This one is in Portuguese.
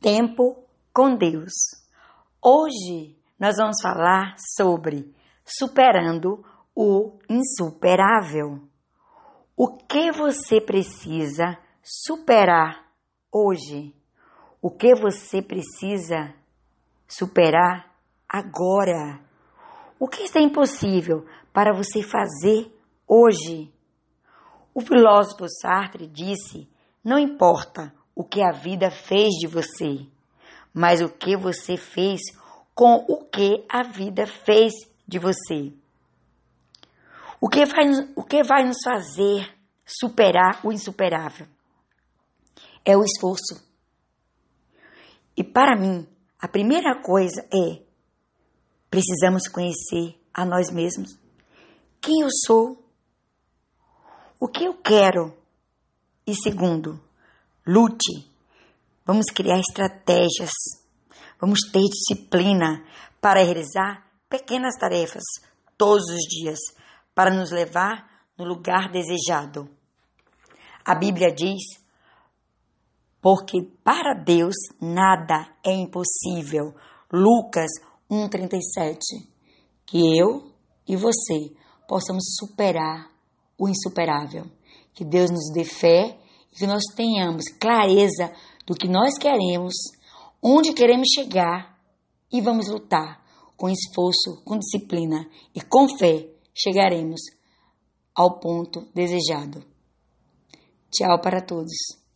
Tempo com Deus. Hoje nós vamos falar sobre superando o insuperável. O que você precisa superar hoje? O que você precisa superar agora? O que está impossível para você fazer hoje? O filósofo Sartre disse: não importa o que a vida fez de você, mas o que você fez com o que a vida fez de você. O que vai, o que vai nos fazer superar o insuperável? É o esforço. E para mim, a primeira coisa é: precisamos conhecer a nós mesmos. Quem eu sou? O que eu quero? E segundo, Lute. Vamos criar estratégias. Vamos ter disciplina para realizar pequenas tarefas todos os dias para nos levar no lugar desejado. A Bíblia diz: porque para Deus nada é impossível. Lucas 1,37. Que eu e você possamos superar o insuperável. Que Deus nos dê fé que nós tenhamos clareza do que nós queremos, onde queremos chegar e vamos lutar com esforço, com disciplina e com fé, chegaremos ao ponto desejado. Tchau para todos.